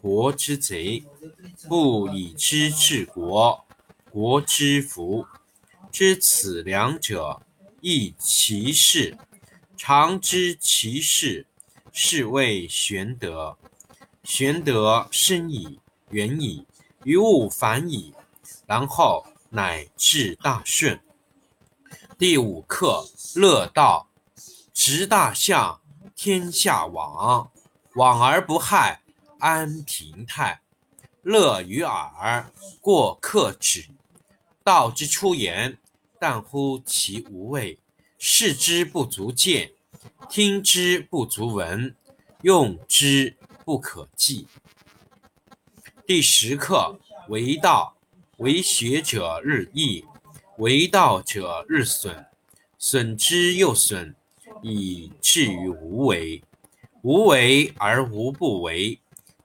国之贼；不以知治国，国之福。知此两者，亦其事。常知其事。是谓玄德。玄德深矣，远矣，于物反矣，然后乃至大顺。第五课乐道。执大象，天下往，往而不害，安平泰。乐于耳，过客止。道之出言，但乎其无味；视之不足见。听之不足闻，用之不可计。第十课为道，为学者日益，为道者日损，损之又损，以至于无为。无为而无不为，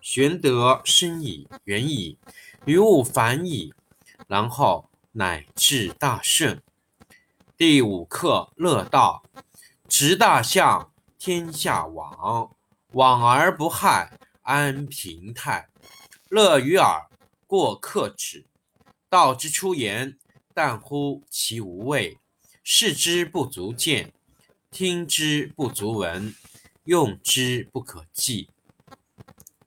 玄德深矣，远矣，于物反矣，然后乃至大顺。第五课乐道。执大象。天下往，往而不害，安平泰。乐于耳，过客止。道之出言，但乎其无味；视之不足见，听之不足闻，用之不可计。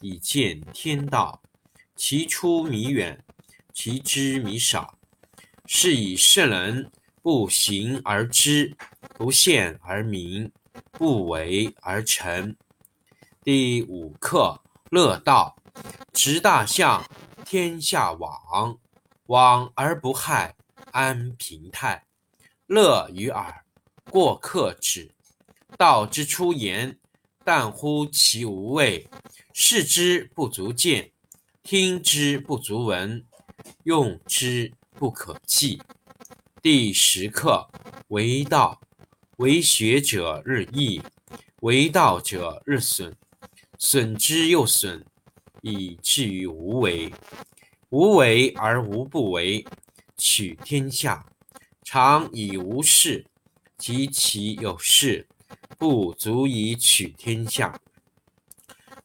以见天道。其出弥远，其知弥少。是以圣人不行而知，不见而明。不为而成。第五课乐道。执大象，天下往，往而不害，安平泰。乐于耳，过客止。道之出言，但乎其无味；视之不足见，听之不足闻，用之不可计。第十课为道。为学者日益，为道者日损，损之又损，以至于无为。无为而无不为，取天下常以无事，及其有事，不足以取天下。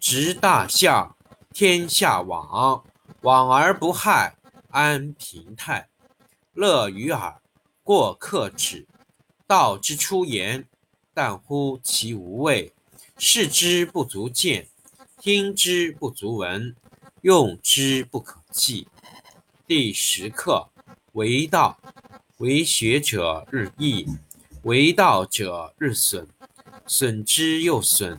执大象，天下往，往而不害，安平泰。乐于耳，过客止。道之出言，但乎其无味；视之不足见，听之不足闻，用之不可弃。第十课：为道，为学者日益，为道者日损，损之又损。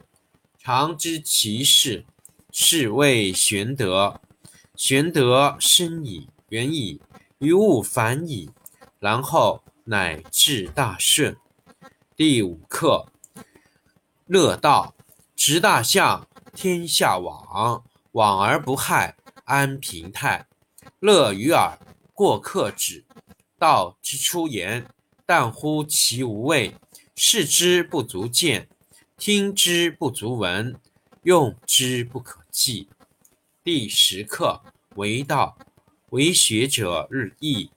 常知其事，是谓玄德。玄德深矣，远矣，于物反矣，然后乃至大顺。第五课：乐道。执大象，天下往，往而不害，安平泰。乐于耳，过客止。道之出言，但乎其无味；视之不足见。听之不足闻，用之不可弃。第十课：为道，为学者日益，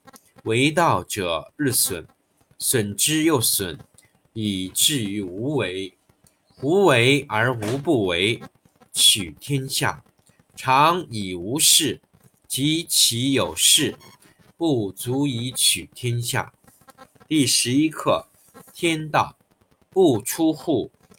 为道者日损，损之又损，以至于无为。无为而无不为，取天下常以无事，及其有事，不足以取天下。第十一课：天道不出户。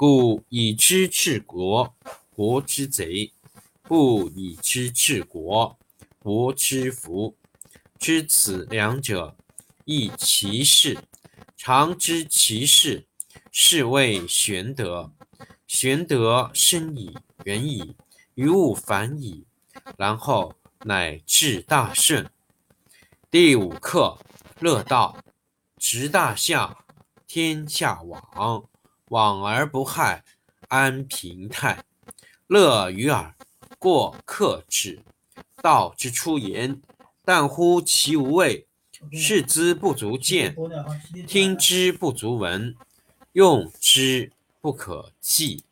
故以知治国，国之贼；不以知治国，国之福。知此两者，亦其事。常知其事，是谓玄德。玄德深矣，远矣，于物反矣，然后乃至大顺。第五课：乐道。执大象，天下往。往而不害，安平泰。乐于耳，过客止。道之出言，但乎其无味；视之不足见，听之不足闻，用之不可弃。